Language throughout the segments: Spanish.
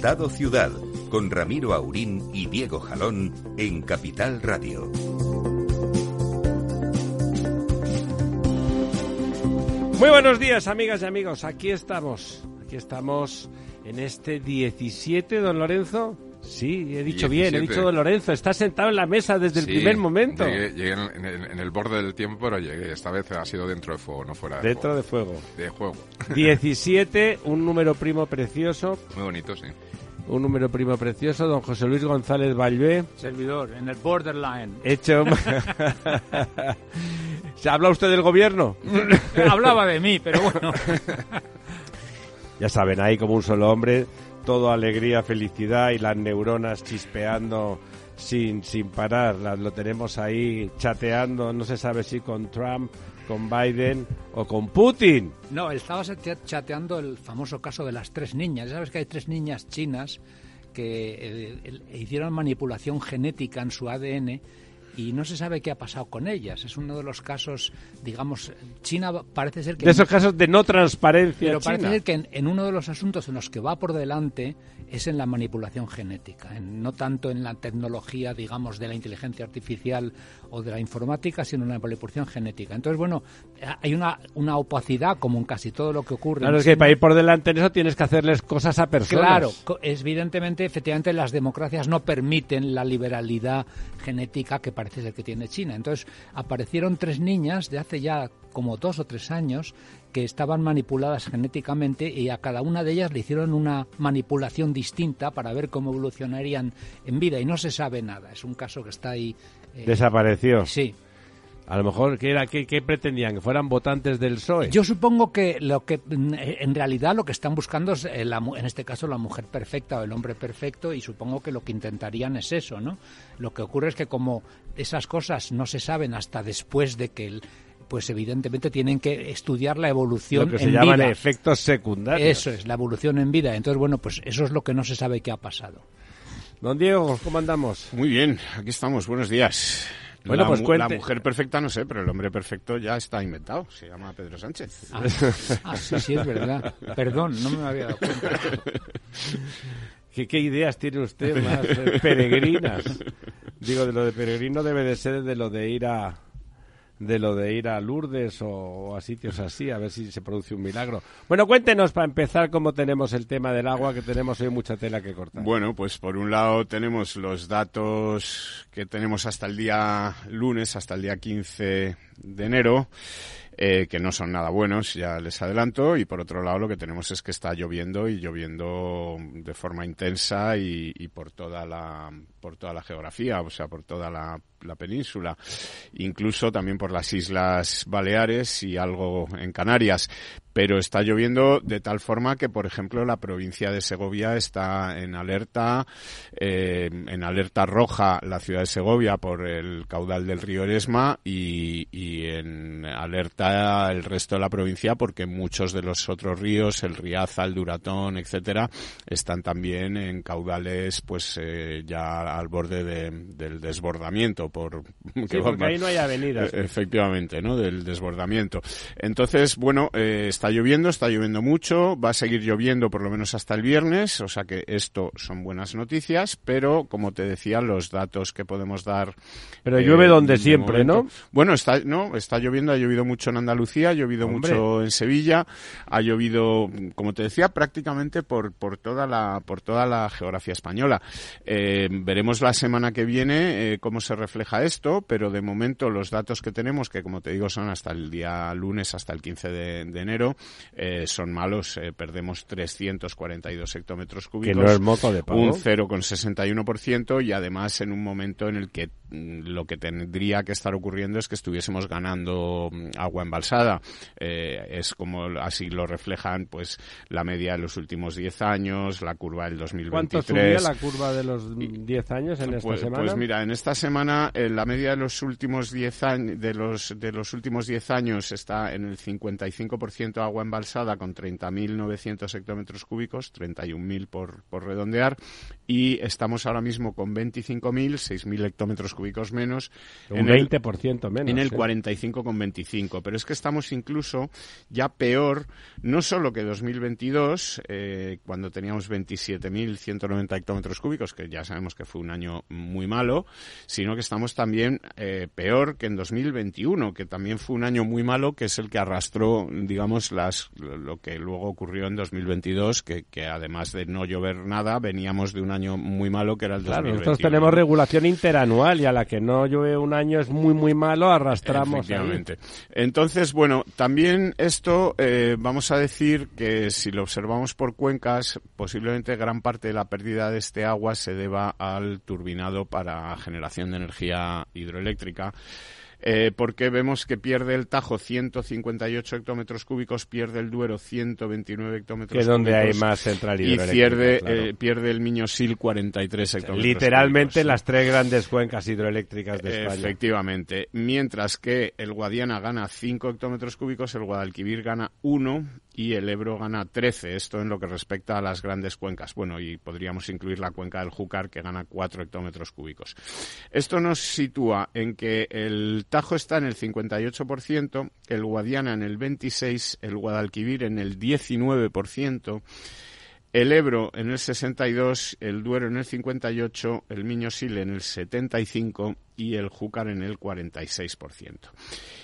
Estado Ciudad, con Ramiro Aurín y Diego Jalón en Capital Radio. Muy buenos días, amigas y amigos. Aquí estamos. Aquí estamos en este 17, don Lorenzo. Sí, he dicho bien, he dicho don Lorenzo. Está sentado en la mesa desde el primer momento. Llegué, en, el borde del tiempo, pero llegué. Esta vez ha sido dentro de fuego, no fuera de Dentro de fuego. De juego. 17, un número primo precioso. Muy bonito, sí. Un número primo precioso, don José Luis González Valvé. Servidor, en el borderline. Hecho. ¿Se habla usted del gobierno? Hablaba de mí, pero bueno. ya saben, ahí como un solo hombre todo alegría, felicidad y las neuronas chispeando sin, sin parar. lo tenemos ahí chateando, no se sabe si con Trump, con Biden o con Putin. No, estaba chateando el famoso caso de las tres niñas. Ya sabes que hay tres niñas chinas que eh, hicieron manipulación genética en su ADN y no se sabe qué ha pasado con ellas. Es uno de los casos, digamos, China parece ser que... De esos casos de no transparencia. Pero parece ser que en, uno de los asuntos en los que va por delante es en la manipulación genética, no tanto en la tecnología, digamos, de la inteligencia artificial o de la informática, sino en la manipulación genética. Entonces, bueno, hay una, una opacidad como en casi todo lo que ocurre. Claro, es que para ir por delante en eso tienes que hacerles cosas a personas. Claro, evidentemente, efectivamente, las democracias no permiten la liberalidad genética que parece ser que tiene China. Entonces, aparecieron tres niñas de hace ya como dos o tres años que estaban manipuladas genéticamente y a cada una de ellas le hicieron una manipulación distinta para ver cómo evolucionarían en vida y no se sabe nada. Es un caso que está ahí eh, Desapareció. Sí. A lo mejor, ¿qué, era, qué, pretendían? ¿Que fueran votantes del PSOE? Yo supongo que lo que en realidad lo que están buscando es, eh, en este caso, la mujer perfecta o el hombre perfecto y supongo que lo que intentarían es eso, ¿no? Lo que ocurre es que como esas cosas no se saben hasta después de que el, pues evidentemente tienen que estudiar la evolución lo que se llaman efectos secundarios. Eso es, la evolución en vida. Entonces, bueno, pues eso es lo que no se sabe qué ha pasado. Don Diego, ¿cómo andamos? Muy bien, aquí estamos, buenos días. Bueno, la, pues La mujer perfecta no sé, pero el hombre perfecto ya está inventado. Se llama Pedro Sánchez. Ah, ah sí, sí, es verdad. Perdón, no me había dado cuenta. ¿Qué, ideas tiene usted más eh, peregrinas? Digo, de lo de peregrino debe de ser de lo de ir a, de lo de ir a Lourdes o, a sitios así, a ver si se produce un milagro. Bueno, cuéntenos para empezar cómo tenemos el tema del agua, que tenemos hoy mucha tela que cortar. Bueno, pues por un lado tenemos los datos que tenemos hasta el día lunes, hasta el día 15 de enero. Eh, que no son nada buenos, ya les adelanto, y por otro lado lo que tenemos es que está lloviendo y lloviendo de forma intensa y, y por toda la por toda la geografía, o sea, por toda la, la, península, incluso también por las Islas Baleares y algo en Canarias. Pero está lloviendo de tal forma que, por ejemplo, la provincia de Segovia está en alerta, eh, en alerta roja la ciudad de Segovia por el caudal del río Eresma y, y en alerta el resto de la provincia porque muchos de los otros ríos, el Riaza, el Duratón, etcétera, están también en caudales, pues eh, ya al borde del desbordamiento por porque ahí no hay avenidas. E, efectivamente no del desbordamiento. Entonces bueno eh, está lloviendo está lloviendo mucho va a seguir lloviendo por lo menos hasta el viernes o sea que esto son buenas noticias pero como te decía los datos que podemos dar pero llueve eh, donde siempre no bueno está no está lloviendo ha llovido mucho en Andalucía ha llovido mucho en Sevilla ha llovido como te decía prácticamente por por toda la por toda la geografía española. Eh, veremos la semana que viene eh, cómo se refleja refleja esto, pero de momento los datos que tenemos, que como te digo son hasta el día lunes, hasta el 15 de, enero, eh, son malos. Eh, perdemos 342 hectómetros cúbicos. Que no es moto de pago. Un 0,61% y además en un momento en el que mm, lo que tendría que estar ocurriendo es que estuviésemos ganando mm, agua embalsada. Eh, es como así lo reflejan pues la media de los últimos 10 años, la curva del 2023. ¿Cuánto subía la curva de los 10 años en esta pues, semana? Pues mira, en esta semana eh, la media de los últimos 10 años de los de los últimos 10 años está en el 55% agua embalsada con 30.900 hectómetros cúbicos, 31.000 por por redondear y estamos ahora mismo con 25.000, 6.000 hectómetros cúbicos menos. Un en 20% el, menos. En el 45,25. Pero es que estamos incluso ya peor, no solo que 2022, eh, cuando teníamos 27.190 hectómetros cúbicos, que ya sabemos que fue un año muy malo, sino que estamos también eh, peor que en 2021, que también fue un año muy malo, que es el que arrastró, digamos, las, lo que luego ocurrió en 2022, que, que además de no llover nada, veníamos de un año muy malo que era el claro, Nosotros tenemos regulación interanual y a la que no llueve un año es muy, muy malo, arrastramos. Efectivamente. Entonces, bueno, también esto eh, vamos a decir que si lo observamos por cuencas, posiblemente gran parte de la pérdida de este agua se deba al turbinado para generación de energía hidroeléctrica eh, porque vemos que pierde el Tajo 158 hectómetros cúbicos, pierde el Duero 129 hectómetros cúbicos. Que donde hay más central Y pierde, eh, pierde el Miñosil 43 hectómetros Literalmente las tres grandes cuencas hidroeléctricas de España. Efectivamente. Mientras que el Guadiana gana 5 hectómetros cúbicos, el Guadalquivir gana 1 y el Ebro gana 13. Esto en lo que respecta a las grandes cuencas. Bueno, y podríamos incluir la cuenca del Júcar que gana 4 hectómetros cúbicos. Esto nos sitúa en que el Tajo está en el 58%, el Guadiana en el 26%, el Guadalquivir en el 19%, el Ebro en el 62%, el Duero en el 58%, el Miño-Sil en el 75% y el Júcar en el 46%.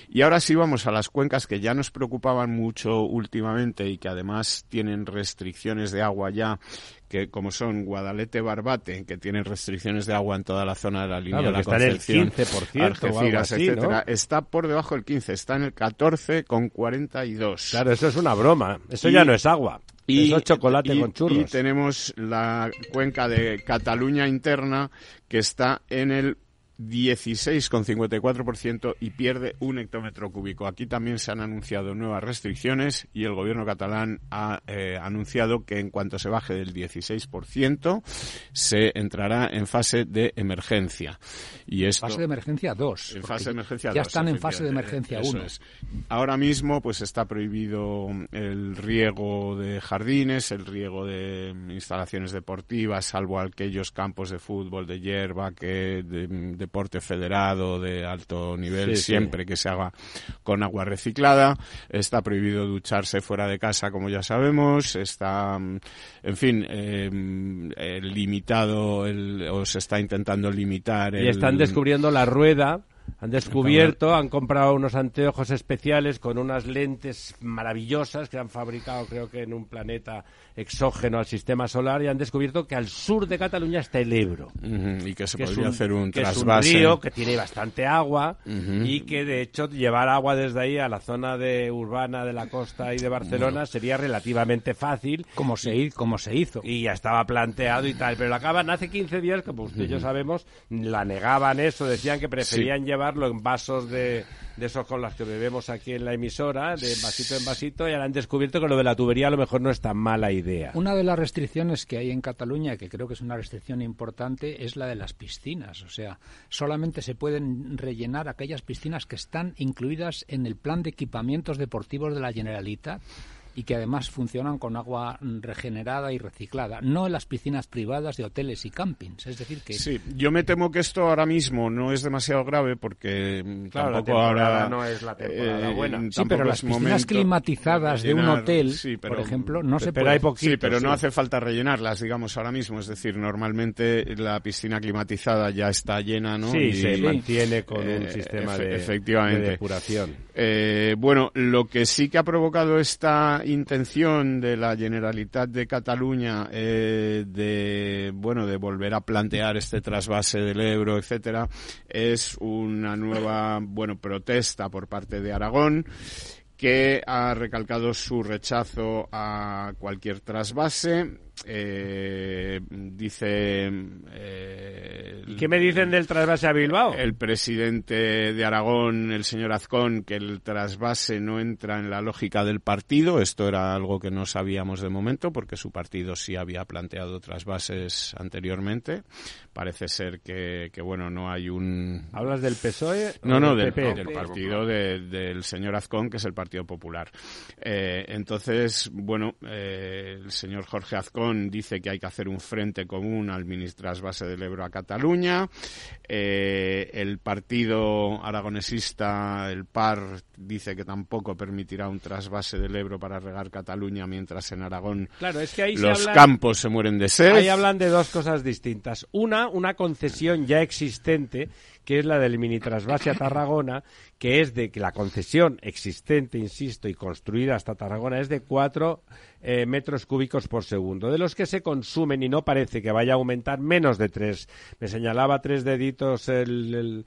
Y ahora sí vamos a las cuencas que ya nos preocupaban mucho últimamente y que además tienen restricciones de agua ya, que como son Guadalete, Barbate, que tienen restricciones de agua en toda la zona de la línea de la está Concepción, en el 15%, Algeciras, etcétera, está por debajo del 15, está en el 14 con 42. Claro, eso es una broma, eso ya no es agua. Y, eso es chocolate con churros. Y tenemos la cuenca de Cataluña interna que está en el 16,54% y pierde un hectómetro cúbico. Aquí también se han anunciado nuevas restricciones y el gobierno catalán ha eh, anunciado que en cuanto se baje del 16% se entrará en fase de emergencia. Y esto, fase de emergencia 2. En fase de emergencia ya están en fase de emergencia 1. Ahora mismo pues está prohibido el riego de jardines, el riego de instalaciones deportivas, salvo aquellos campos de fútbol, de hierba, que de deporte federado de alto nivel siempre que se haga con agua reciclada. Está prohibido ducharse fuera de casa, como ya sabemos. Está, mm, en fin, eh, limitado, el, o se está intentando limitar. Y están descubriendo la rueda han descubierto, han comprado unos anteojos especiales con unas lentes maravillosas que han fabricado creo que en un planeta exógeno al sistema solar y han descubierto que al sur de Cataluña está el Ebro. y que se podría hacer un que trasvase. Es un río que tiene bastante agua y que de hecho llevar agua desde ahí a la zona de urbana de la costa y de Barcelona sería relativamente fácil. Como se, como se hizo. Y ya estaba planteado y tal. Pero lo acaban hace 15 días, como usted ya sabemos, la negaban eso, decían que preferían llevar llevarlo en vasos de, de esos con los que bebemos aquí en la emisora, de vasito en vasito, y ahora han descubierto que lo de la tubería a lo mejor no es tan mala idea. Una de las restricciones que hay en Cataluña, que creo que es una restricción importante, es la de las piscinas. O sea, solamente se pueden rellenar aquellas piscinas que están incluidas en el plan de equipamientos deportivos de la Generalitat y que además funcionan con agua regenerada y reciclada, no en las piscinas privadas de hoteles y campings. Es decir, que. Sí, yo me temo que esto ahora mismo no es demasiado grave porque mm, tampoco ahora. no es la temporada eh, buena. Sí, pero las piscinas climatizadas de, un hotel, por ejemplo, no se pero puede. sí, pero no hace falta rellenarlas, digamos, ahora mismo. Es decir, normalmente la piscina climatizada ya está llena, ¿no? Sí, y, se mantiene con un eh, sistema de, efectivamente. depuración. Eh, bueno, lo que sí que ha provocado esta intención de la Generalitat de Cataluña eh, de bueno de volver a plantear este trasvase del Ebro, etcétera, es una nueva bueno protesta por parte de Aragón que ha recalcado su rechazo a cualquier trasvase eh, dice. Eh, ¿Qué me dicen del trasvase a Bilbao? El presidente de Aragón, el señor Azcón, que el trasvase no entra en la lógica del partido. Esto era algo que no sabíamos de momento, porque su partido sí había planteado trasvases anteriormente. Parece ser que, bueno, no hay un. ¿Hablas del PSOE? No, no, del, del partido del señor Azcón, que es el Partido Popular. Eh, entonces, bueno, eh, el señor Jorge Azcón dice que hay que hacer un frente común al trasvase del Ebro a Cataluña. Eh, el partido aragonesista, el PAR, dice que tampoco permitirá un trasvase del Ebro para regar Cataluña, mientras en Aragón claro, es que ahí los campos se mueren de sed. Ahí hablan de dos cosas distintas. Una, una concesión ya existente que es la del mini trasvase a Tarragona, que es de que la concesión existente, insisto, y construida hasta Tarragona es de 4 eh, metros cúbicos por segundo, de los que se consumen y no parece que vaya a aumentar menos de 3. Me señalaba tres deditos el,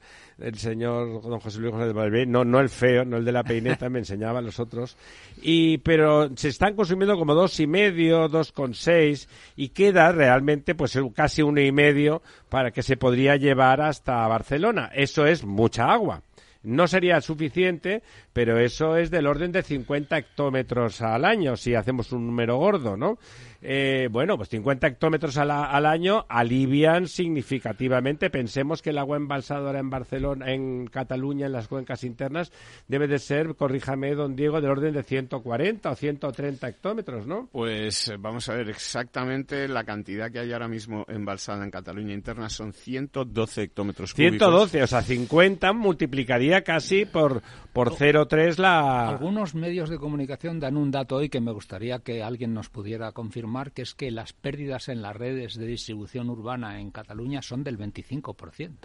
señor don José Luis José de Valverde, no, no el feo, no el de la peineta, me enseñaba los otros, y, pero se están consumiendo como dos y medio, dos con seis, y queda realmente pues casi uno y medio para que se podría llevar hasta Barcelona. Eso es mucha agua. No sería suficiente, pero eso es del orden de 50 hectómetros al año, si hacemos un número gordo, ¿no? Eh, bueno, pues 50 hectómetros al, al, año alivian significativamente. Pensemos que el agua embalsadora en Barcelona, en Cataluña, en las cuencas internas, debe de ser, corríjame, don Diego, del orden de 140 o 130 hectómetros, ¿no? Pues vamos a ver exactamente la cantidad que hay ahora mismo embalsada en Cataluña interna son 112 hectómetros 112, o sea, 50 multiplicaría casi por, por 0,3 la... Algunos medios de comunicación dan un dato hoy que me gustaría que alguien nos pudiera confirmar que es que las pérdidas en las redes de distribución urbana en Cataluña son del 25%.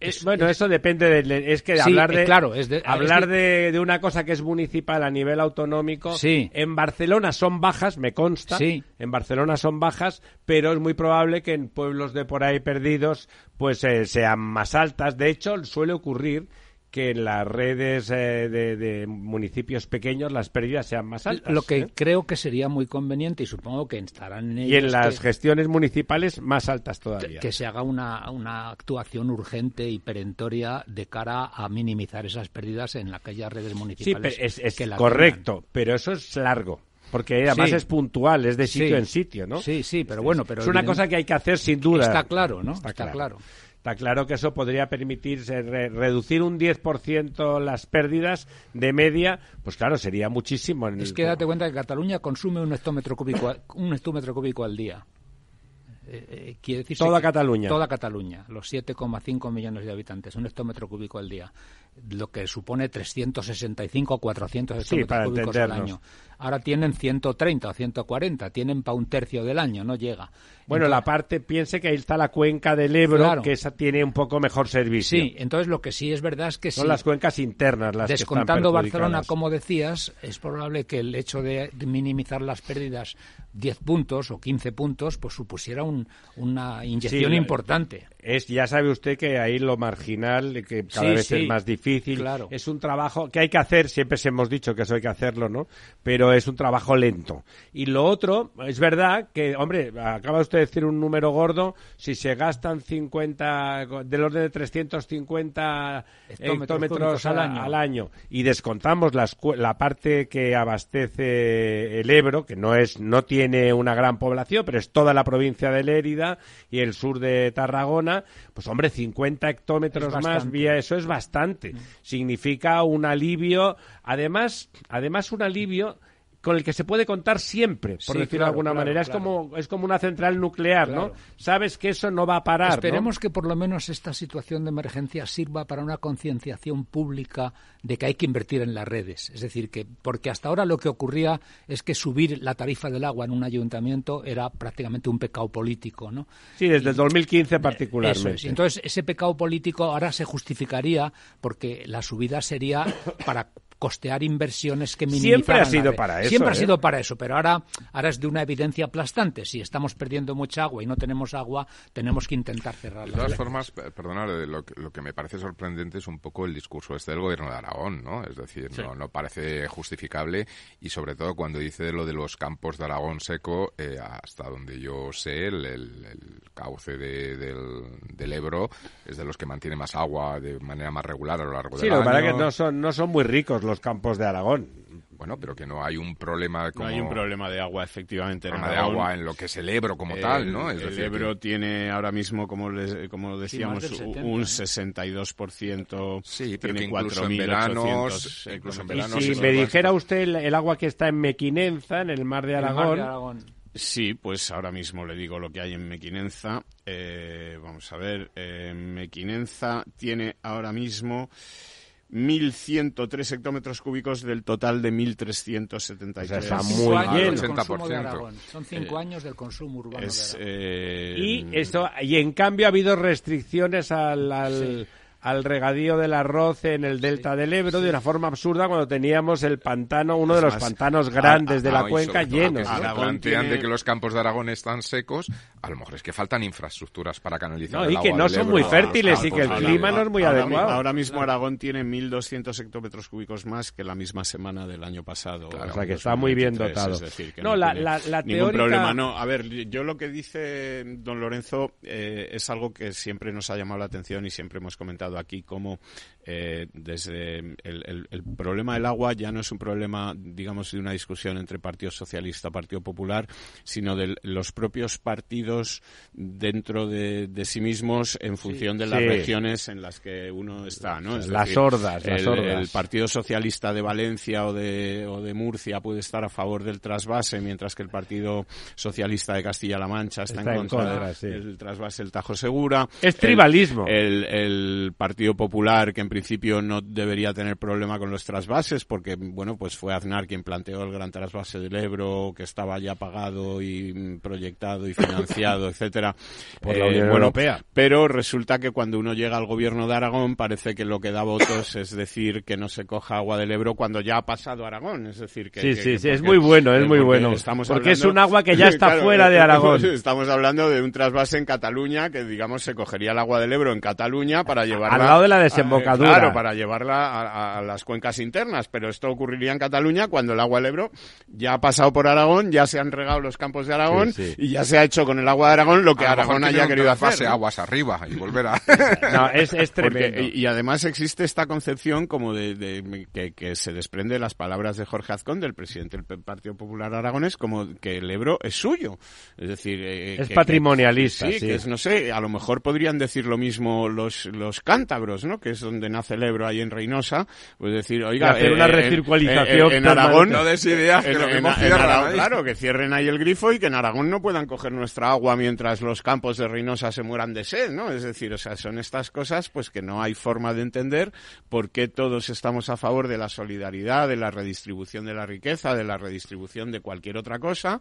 Es, bueno, eso depende de, es que hablar de claro, es de, hablar de, una cosa que es municipal a nivel autonómico. Sí. En Barcelona son bajas, me consta. Sí. En Barcelona son bajas, pero es muy probable que en pueblos de por ahí perdidos, pues eh, sean más altas. De hecho, suele ocurrir que en las redes eh, de, municipios pequeños las pérdidas sean más altas. Lo que ¿eh? creo que sería muy conveniente y supongo que estarán en Y en las gestiones municipales más altas todavía. Que se haga una, una actuación urgente y perentoria de cara a minimizar esas pérdidas en aquellas redes municipales. Sí, es, correcto, pero eso es largo porque además es puntual, es de sitio en sitio, ¿no? Sí, sí, pero bueno, pero es una cosa que hay que hacer sin duda. Está claro, ¿no? Está, claro. Está claro que eso podría permitirse reducir un 10% las pérdidas de media, pues claro, sería muchísimo. es que date cuenta que Cataluña consume un hectómetro cúbico, un hectómetro cúbico al día. Eh, eh, quiere decir toda Cataluña. Toda Cataluña, los 7,5 millones de habitantes, un hectómetro cúbico al día, lo que supone 365 o 400 hectómetros cúbicos al año. Ahora tienen 130 o 140, tienen para un tercio del año, no llega. Bueno, la parte, piense que ahí está la cuenca del Ebro, que esa tiene un poco mejor servicio. Sí, entonces lo que sí es verdad es que Son las cuencas internas las Descontando que están Barcelona, como decías, es probable que el hecho de minimizar las pérdidas 10 puntos o 15 puntos, pues supusiera una inyección importante. Es, ya sabe usted que ahí lo marginal, que cada vez es más difícil, claro. es un trabajo que hay que hacer, siempre se hemos dicho que eso hay que hacerlo, ¿no? Pero es un trabajo lento. Y lo otro, es verdad que, hombre, acaba usted decir un número gordo, si se gastan 50, del orden de 350 hectómetros, al, año. al, año. y descontamos la parte que abastece el Ebro, que no es, no tiene una gran población, pero es toda la provincia de Lérida y el sur de Tarragona, pues hombre, 50 hectómetros más vía eso es bastante. Mm. Significa un alivio, además, además un alivio con el que se puede contar siempre, por decirlo de alguna manera. Es como es como una central nuclear, ¿no? Sabes que eso no va a parar. Esperemos que por lo menos esta situación de emergencia sirva para una concienciación pública de que hay que invertir en las redes. Es decir, que porque hasta ahora lo que ocurría es que subir la tarifa del agua en un ayuntamiento era prácticamente un pecado político, ¿no? Sí, desde el 2015 particularmente. Entonces, ese pecado político ahora se justificaría porque la subida sería para costear inversiones que minimizaban Siempre ha sido para eso, Siempre ha ¿eh? sido para eso, pero ahora, ahora es de una evidencia aplastante. Si estamos perdiendo mucha agua y no tenemos agua, tenemos que intentar cerrar De todas formas, perdona, lo, que- lo que me parece sorprendente es un poco el discurso este del gobierno de Aragón, ¿no? Es decir, no, no parece justificable y sobre todo cuando dice lo de los campos de Aragón seco, eh, hasta donde yo sé, el, el- el cauce de- del, del Ebro es de los que mantiene más agua de manera más regular a lo largo Sí, del lo que año. pasa es que no son, no son muy ricos los campos de Aragón. Bueno, pero que no hay un problema No como... hay un problema de agua, efectivamente. en problema de agua en lo que es el Ebro como El- tal, ¿no? Es el decir, Ebro que- tiene ahora mismo, como, les- como decíamos, del 70, un ¿no? 62%. Sí, pero tiene que incluso en 4.800 veranos- incluso en veranos si me dijera usted el, el agua que está en Mequinenza, en el mar de El mar Aragón, de Aragón. Sí, pues ahora mismo le digo lo que hay en Mequinenza. Eh, vamos a ver, eh, Mequinenza tiene ahora mismo 1.103 hectómetros cúbicos del total de 1.373. O sea, está Cinco muy años bien. del 80%. consumo de Aragón. Son cinco años del consumo urbano es, de Aragón. eh, y esto y en cambio ha habido restricciones al, al, al regadío del arroz en el delta del Ebro de una forma absurda cuando teníamos el pantano, uno de los pantanos grandes de Ah, la y cuenca llenos. que ¿no? Aragón plantean tiene- de que los campos de Aragón están secos, a lo mejor es que faltan infraestructuras para canalizar No, el y que no del son Ebro muy fértiles y campos que el de clima no es muy ahora, adecuado. mi- Ahora mismo Aragón tiene 1.200 hectómetros cúbicos más que la misma semana del año pasado. Claro, o sea, que está muy bien 2023, dotado. es decir, que No, no, la- tiene la- la ningún teórica- problema. No, a ver, yo lo que dice don Lorenzo eh, es algo que siempre nos ha llamado la atención y siempre hemos comentado aquí como eh, desde el, el- el problema del agua ya no es un problema, digamos, de una discusión entre Partido Socialista, Partido Popular, sino de los propios partidos dentro de, de sí mismos en función de las Sí. regiones en las que uno está, ¿no? Es Las decir, hordas, las el, hordas. el Partido Socialista de Valencia o de, o de Murcia puede estar a favor del trasvase, mientras que el Partido Socialista de Castilla-La Mancha está, Está en en contra sí. del trasvase del Tajo Segura. Es El- tribalismo. El, el Partido Popular, que en principio no debería tener problema con los trasvases, porque, bueno, pues fue Aznar quien planteó el gran trasvase del Ebro, que estaba ya pagado y mm, proyectado y financiado, etcétera. Por la Eh, Unión bueno, Europea. pero resulta que cuando uno llega al gobierno de Aragón parece que lo que da votos es decir que no se coja agua del Ebro cuando ya ha pasado Aragón. Es decir, que... Sí, que- sí, que sí, es muy bueno, es muy bueno. estamos Porque es un agua que ya está Claro, fuera de eh, Aragón. Estamos hablando de un trasvase en Cataluña que, digamos, se cogería el agua del Ebro en Cataluña para llevarla... Al lado de la a- claro, para llevarla a, las cuencas internas. Pero esto ocurriría en Cataluña cuando el agua del Ebro ya ha pasado por Aragón, ya se han regado los campos de Aragón Sí, sí. y ya se ha hecho con el agua de Aragón lo que A Aragón haya querido hacer. ¿no? aguas arriba y volver a... No, es, es tremendo. y, y además existe esta concepción como de, de- que, que se desprende de las palabras de Jorge Azcón, del presidente del Partido Popular Aragonés, como que el Ebro es suyo. Es decir, eh, Es que- patrimonialista, que- sí, sí. que es, no sé, a lo mejor podrían decir lo mismo los, los cántabros, ¿no? Que es donde nace el Ebro ahí en Reynosa. Pues decir, oiga, hacer una en- recircualización en, en. Aragón, No des ideas, que en- Aragón, claro, que cierren ahí el grifo y que en Aragón no puedan coger nuestra agua mientras los campos de Reynosa se mueran de sed, ¿no? Es decir, o sea, son estas cosas pues que no hay forma de entender por qué todos estamos a favor de la solidaridad, de la redistribución de la riqueza, de la redistribución de cualquier otra cosa.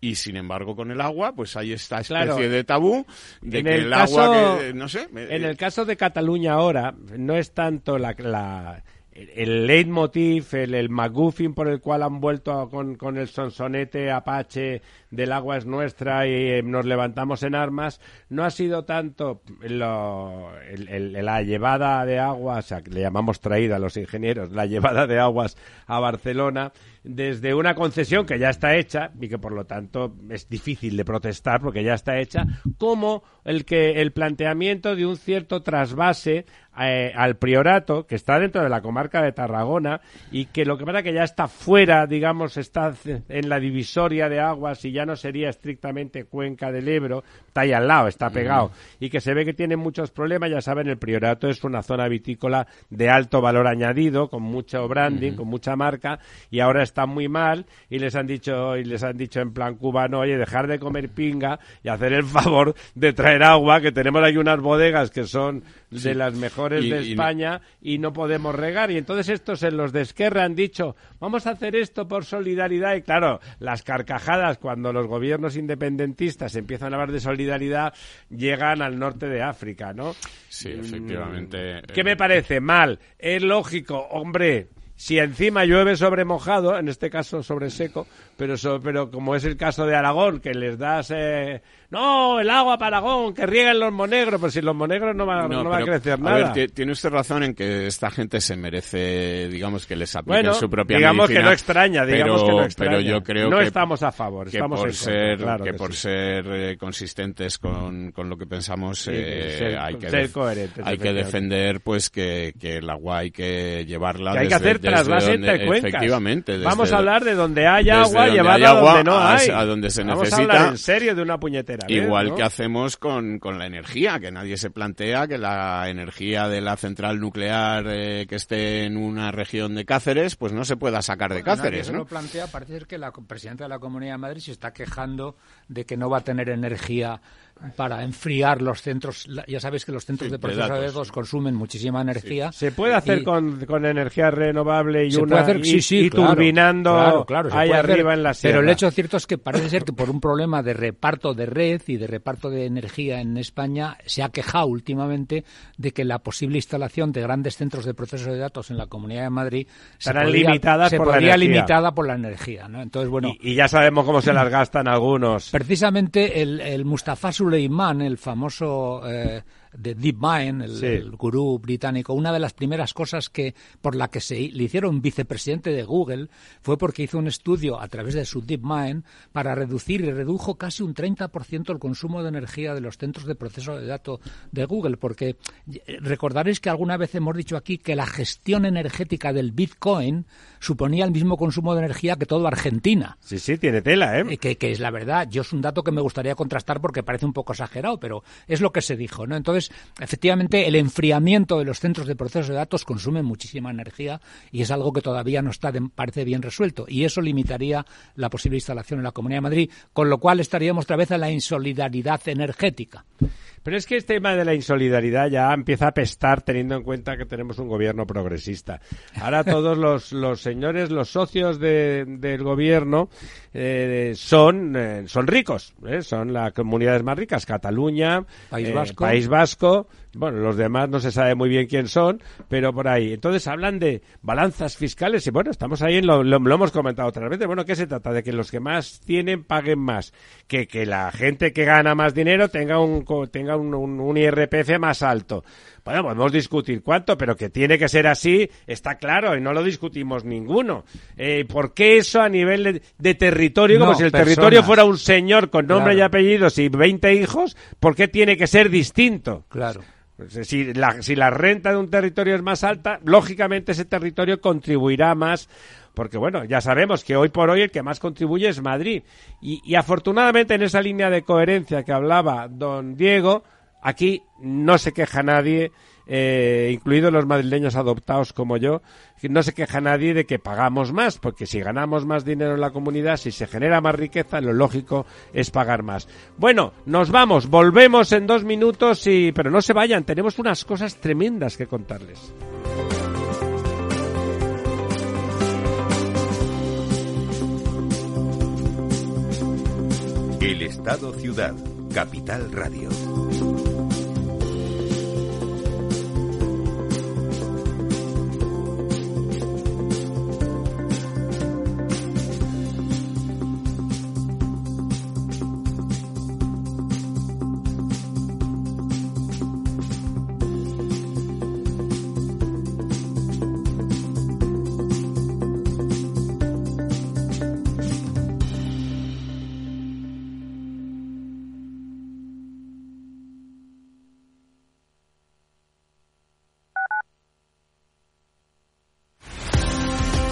Y sin embargo, con el agua, pues hay esta especie Claro. de tabú de En que el el, caso- agua que, no sé, eh, En el caso de Cataluña ahora, no es tanto la, la- el leitmotiv, el, el McGuffin por el cual han vuelto a- con, con el sonsonete apache del agua es nuestra y eh, nos levantamos en armas, no ha sido tanto lo- el- la llevada de aguas, le llamamos traída a los ingenieros, la llevada de aguas a Barcelona desde una concesión que ya está hecha y que por lo tanto es difícil de protestar porque ya está hecha, como el que el planteamiento de un cierto trasvase eh, al priorato que está dentro de la comarca de Tarragona y que lo que pasa que ya está fuera, digamos, está en la divisoria de aguas y ya no sería estrictamente cuenca del Ebro, está ahí al lado, está pegado y que se ve que tiene muchos problemas, ya saben, el priorato es una zona vitícola de alto valor añadido, con mucho branding, con mucha marca y ahora está muy mal y les han dicho y les han dicho en plan cubano, oye, dejar de comer pinga y hacer el favor de traer agua, que tenemos ahí unas bodegas que son de las mejores Y- de y- España y no podemos regar. Y entonces estos en los de Esquerra han dicho, vamos a hacer esto por solidaridad. Y claro, las carcajadas cuando los gobiernos independentistas empiezan a hablar de solidaridad llegan al norte de África, ¿no? Sí, efectivamente. ¿Qué me parece? Mal. Es lógico, hombre. si encima llueve sobre mojado, en este caso sobre seco, pero, pero como es el caso de Aragón, que les das, eh, no, el agua para Aragón, que rieguen los monegros, pero si los monegros no, va, no, va a crecer nada. A ver, tiene usted razón en que esta gente se merece, digamos, que les apliquen su propia digamos que no extraña, digamos que no extraña. Pero yo creo no que, estamos a favor, estamos por ser, contra, que, por ser eh, consistentes con, con, lo que pensamos, eh, hay que, ser coherentes, hay que defender, pues, que, que el agua hay que llevarla que hay desde, que hacer trasvase entre cuencas. Efectivamente. Vamos a hablar de donde hay agua, llevarla agua, donde no hay. A, donde se Vamos necesita. a hablar en serio de una puñetera. Vez, Igual ¿no? que hacemos con, con la energía, que nadie se plantea que la energía de la central nuclear eh, que esté en una región de Cáceres, pues no se pueda sacar de Cáceres, nadie se ¿no? lo plantea, parece ser que la presidenta de la Comunidad de Madrid se está quejando de que no va a tener energía para enfriar los centros. Ya sabéis que los centros Sí, de proceso de datos. consumen muchísima energía. Se puede hacer con, con energía renovable y se una puede hacer, y, sí, sí, y claro, turbinando claro, claro, ahí hacer, arriba en la sierra. Pero el hecho cierto es que parece ser que por un problema de reparto de red y de reparto de energía en España se ha quejado últimamente de que la posible instalación de grandes centros de proceso de datos en la Comunidad de Madrid se Estarán podría- limitadas se por la energía. limitada por la energía, ¿no? Entonces bueno. y, y ya sabemos cómo se las gastan algunos. Precisamente el, el Mustafa Suleiman, el famoso eh, de DeepMind, el, Sí. el gurú británico, una de las primeras cosas que por la que se le hicieron vicepresidente de Google fue porque hizo un estudio a través de su DeepMind para reducir y redujo casi un 30% el consumo de energía de los centros de proceso de datos de Google, porque eh, recordaréis que alguna vez hemos dicho aquí que la gestión energética del Bitcoin suponía el mismo consumo de energía que toda Argentina. Sí, sí, tiene tela, ¿eh? Eh, que, que es la verdad. Yo es un dato que me gustaría contrastar porque parece un poco exagerado, pero es lo que se dijo, ¿no? Entonces, efectivamente, el enfriamiento de los centros de proceso de datos consume muchísima energía y es algo que todavía no está, de- parece bien resuelto. Y eso limitaría la posible instalación en la Comunidad de Madrid, con lo cual estaríamos otra vez en la insolidaridad energética. Pero es que este tema de la insolidaridad ya empieza a pestar teniendo en cuenta que tenemos un gobierno progresista. Ahora todos los, los señores, los socios de- del gobierno eh, son, eh, son ricos, ¿eh? son las comunidades más ricas, Cataluña, País eh, Vasco. País Vasco, casco bueno, los demás no se sabe muy bien quién son, pero por ahí. Entonces hablan de balanzas fiscales y bueno, estamos ahí, en lo, lo- lo hemos comentado otras veces. Bueno, ¿qué se trata? De que los que más tienen paguen más, que, que la gente que gana más dinero tenga un, tenga un, un- un IRPF más alto. Bueno, podemos discutir cuánto, pero que tiene que ser así, está claro, y no lo discutimos ninguno. Eh, ¿Por qué eso a nivel de, de territorio, como si el personas. territorio fuera un señor con nombre Claro. y apellidos y 20 hijos, ¿por qué tiene que ser distinto? Claro. Si la, si la renta de un territorio es más alta, lógicamente ese territorio contribuirá más, porque bueno, ya sabemos que hoy por hoy el que más contribuye es Madrid. Y, y afortunadamente en esa línea de coherencia que hablaba don Diego, aquí no se queja nadie, eh, incluidos los madrileños adoptados como yo, no se queja nadie de que pagamos más, porque si ganamos más dinero en la comunidad, si se genera más riqueza, lo lógico es pagar más. Bueno, nos vamos, volvemos en dos minutos pero no se vayan, tenemos unas cosas tremendas que contarles. El Estado Ciudad, Capital Radio.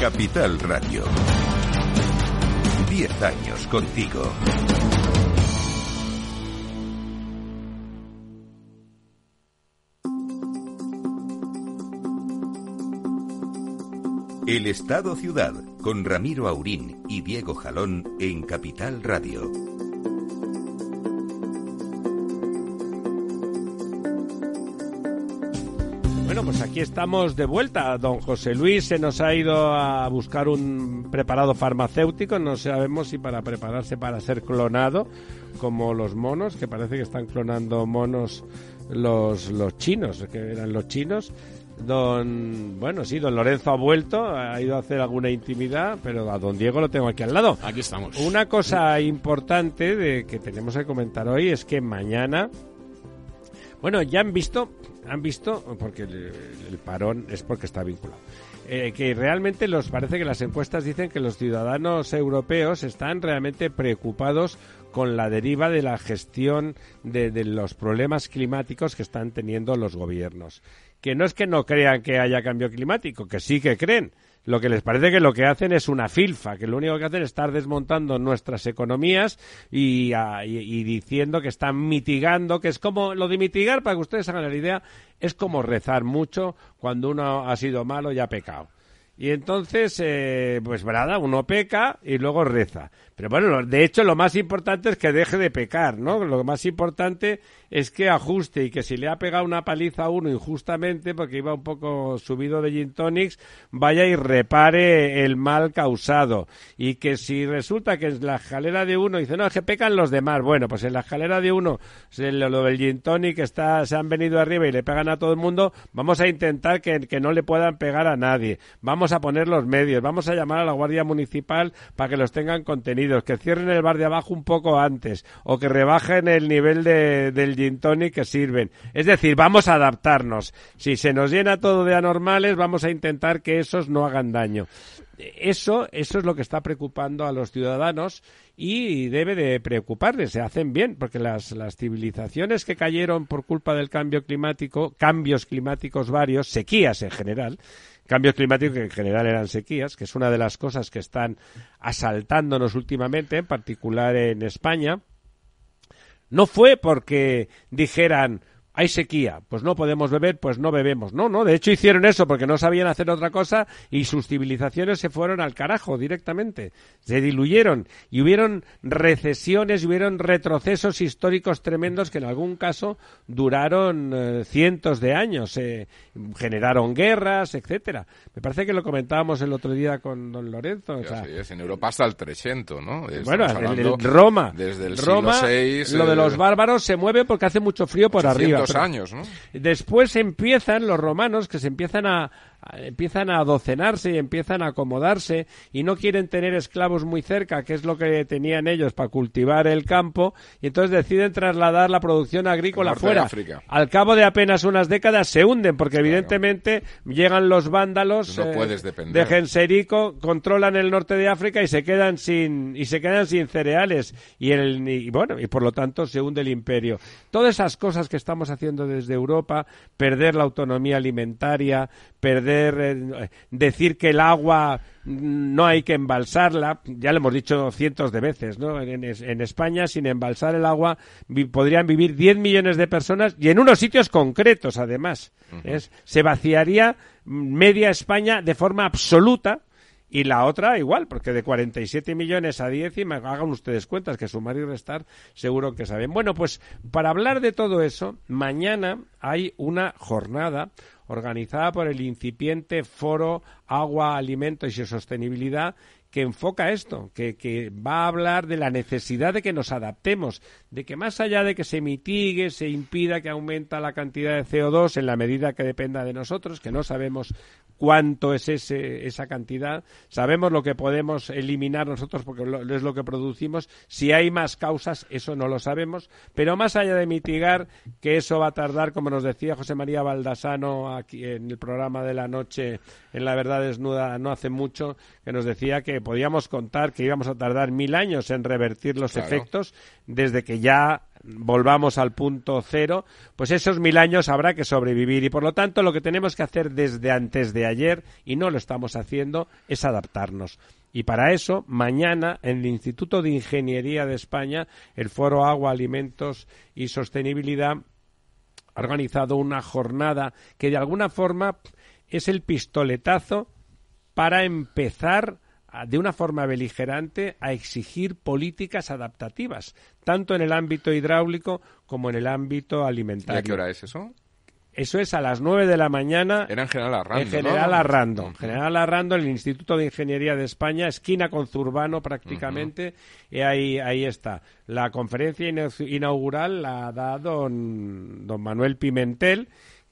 Capital Radio. Diez años contigo. El Estado Ciudad, con Ramiro Aurín y Diego Jalón en Capital Radio. Bueno, pues aquí estamos de vuelta. Don José Luis se nos ha ido a buscar un preparado farmacéutico. No sabemos si para prepararse para ser clonado, como los monos, que parece que están clonando monos los, los chinos, que eran los chinos. Don, bueno, sí, don Lorenzo ha vuelto, ha ido a hacer alguna intimidad, pero a don Diego lo tengo aquí al lado. Aquí estamos. Una cosa importante de que tenemos que comentar hoy es que mañana, bueno, ya han visto, han visto, porque el, parón es porque está vinculado. eh, que realmente los parece que las encuestas dicen que los ciudadanos europeos están realmente preocupados con la deriva de la gestión de, de los problemas climáticos que están teniendo los gobiernos. Que no es que no crean que haya cambio climático, que sí que creen. Lo que les parece que lo que hacen es una filfa, que lo único que hacen es estar desmontando nuestras economías y, a- y- diciendo que están mitigando, que es como lo de mitigar, para que ustedes hagan la idea, es como rezar mucho cuando uno ha sido malo y ha pecado. Y entonces, eh, pues nada, uno peca y luego reza. Pero bueno, de hecho lo más importante es que deje de pecar, ¿no? Lo más importante es que ajuste y que si le ha pegado una paliza a uno injustamente, porque iba un poco subido de gin tonics, vaya y repare el mal causado. Y que si resulta que en la escalera de uno dice, no, es que pecan los demás. Bueno, pues en la escalera de uno, se- lo, del gin tonic está, se han venido arriba y le pegan a todo el mundo, vamos a intentar que, que no le puedan pegar a nadie. Vamos a poner los medios, vamos a llamar a la Guardia Municipal para que los tengan contenidos, que cierren el bar de abajo un poco antes, o que rebajen el nivel de, del gin tonic que sirven. Es decir, vamos a adaptarnos. Si se nos llena todo de anormales, vamos a intentar que esos no hagan daño. Eso, eso es lo que está preocupando a los ciudadanos y debe de preocuparles. Se hacen bien, porque las, las civilizaciones que cayeron por culpa del cambio climático, cambios climáticos varios, sequías en general, cambios climáticos que en general eran sequías, que es una de las cosas que están asaltándonos últimamente, en particular en España, no fue porque dijeran hay sequía, pues no podemos beber, pues no bebemos. No, no, de hecho hicieron eso porque no sabían hacer otra cosa y sus civilizaciones se fueron al carajo directamente. Se diluyeron y hubieron recesiones y hubieron retrocesos históricos tremendos que en algún caso duraron eh, cientos de años, eh, generaron guerras, etcétera. Me parece que lo comentábamos el otro día con don Lorenzo. o sea, es, en Europa hasta el 300, ¿no? Estamos bueno, el- hablando el Roma. Desde el Roma, siglo VI. lo de los bárbaros se mueve porque hace mucho frío por 800 arriba. Años, ¿no? Después empiezan los romanos que se empiezan a- empiezan a docenarse y empiezan a acomodarse y no quieren tener esclavos muy cerca, que es lo que tenían ellos para cultivar el campo, y entonces deciden trasladar la producción agrícola fuera. Al cabo de apenas unas décadas se hunden porque evidentemente llegan los vándalos no eh, puedes depender. de Genserico, controlan el norte de África y se quedan sin y se quedan sin cereales y el y bueno, y por lo tanto se hunde el imperio. Todas esas cosas que estamos haciendo desde Europa, perder la autonomía alimentaria, perder eh, decir que el agua mm, no hay que embalsarla, ya lo hemos dicho cientos de veces, ¿no? En, en España, sin embalsar el agua, vi- podrían vivir 10 millones de personas y en unos sitios concretos, además. Es, se vaciaría mm, media España de forma absoluta y la otra igual, porque de 47 millones a 10, y me hagan ustedes cuentas, que sumar y restar seguro que saben. Bueno, pues para hablar de todo eso, mañana hay una jornada organizada por el incipiente Foro Agua, Alimentos y Sostenibilidad, que enfoca esto, que, que, va a hablar de la necesidad de que nos adaptemos, de que más allá de que se mitigue, se impida que aumenta la cantidad de CO2 en la medida que dependa de nosotros, que no sabemos cuánto es ese, esa cantidad, sabemos lo que podemos eliminar nosotros porque es lo que producimos, si hay más causas, eso no lo sabemos, pero más allá de mitigar, que eso va a tardar, como nos decía José María Baldasano aquí en el programa de la noche en La Verdad Desnuda no hace mucho, que nos decía que podíamos contar que íbamos a tardar mil años en revertir los efectos desde que ya volvamos al punto cero, pues esos mil años habrá que sobrevivir y por lo tanto lo que tenemos que hacer desde antes de ayer y no lo estamos haciendo es adaptarnos. Y para eso, mañana, en el Instituto de Ingeniería de España, el Foro Agua, Alimentos y Sostenibilidad ha organizado una jornada que de alguna forma es el pistoletazo para empezar de una forma beligerante a exigir políticas adaptativas, tanto en el ámbito hidráulico como en el ámbito alimentario. ¿Y a qué hora es eso? Eso es a las nueve de la mañana. Era en General Arrando. En General Arrando. General Arrando, el Instituto de Ingeniería de España, esquina con Zurbano prácticamente. Y ahí, ahí está. La conferencia inaugural la ha dado don, don Manuel Pimentel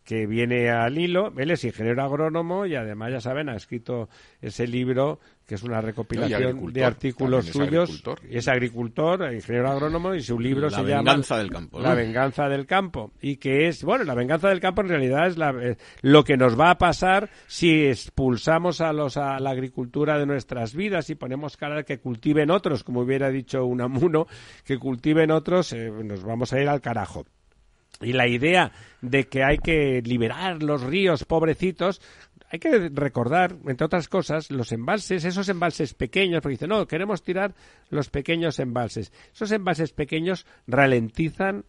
que viene al hilo. Él es ingeniero agrónomo y además, ya saben, ha escrito ese libro que es una recopilación de artículos suyos. Es agricultor, ingeniero agrónomo y su libro se llama La venganza del campo. La venganza del campo. Y que es, bueno, la venganza del campo en realidad es eh, lo que nos va a pasar si expulsamos a, los, a la agricultura de nuestras vidas y ponemos cara a que cultiven otros, como hubiera dicho Unamuno, que cultiven otros, eh, nos vamos a ir al carajo. Y la idea de que hay que liberar los ríos pobrecitos, hay que recordar, entre otras cosas, los embalses, esos embalses pequeños, porque dicen, no, queremos tirar los pequeños embalses. Esos embalses pequeños ralentizan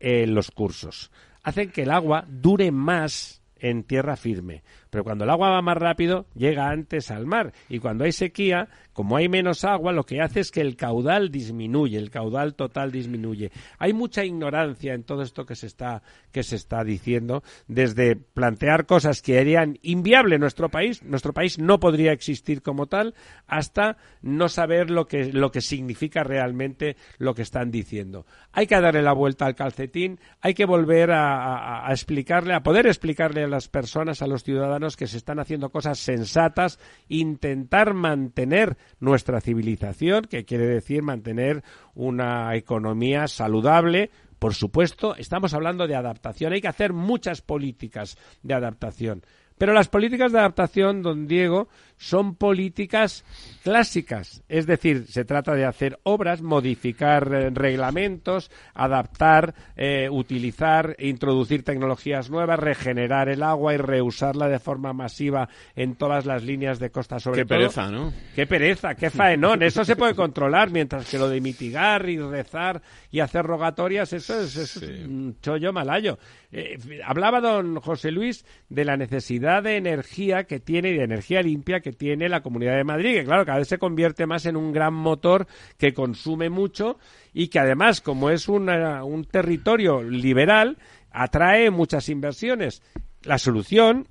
eh, los cursos, hacen que el agua dure más en tierra firme. Pero cuando el agua va más rápido, llega antes al mar. Y cuando hay sequía, como hay menos agua, lo que hace es que el caudal disminuye, el caudal total disminuye. Hay mucha ignorancia en todo esto que se está, que se está diciendo, desde plantear cosas que harían inviable nuestro país, nuestro país no podría existir como tal, hasta no saber lo que, lo que significa realmente lo que están diciendo. Hay que darle la vuelta al calcetín, hay que volver a explicarle, a poder explicarle a las personas, a los ciudadanos, que se están haciendo cosas sensatas, intentar mantener nuestra civilización, que quiere decir mantener una economía saludable, por supuesto, estamos hablando de adaptación. Hay que hacer muchas políticas de adaptación. Pero las políticas de adaptación, don Diego, son políticas clásicas. Es decir, se trata de hacer obras, modificar eh, reglamentos, adaptar, eh, utilizar, introducir tecnologías nuevas, regenerar el agua y reusarla de forma masiva en todas las líneas de costa sobre Qué pereza, ¿no? Qué pereza, qué faenón. Eso se puede controlar, mientras que lo de mitigar y rezar y hacer rogatorias, eso es, un chollo malayo. Eh, hablaba don José Luis de la necesidad de energía que tiene y de energía limpia que tiene la Comunidad de Madrid, que claro, cada vez se convierte más en un gran motor que consume mucho y que además, como es un territorio liberal, atrae muchas inversiones. La solución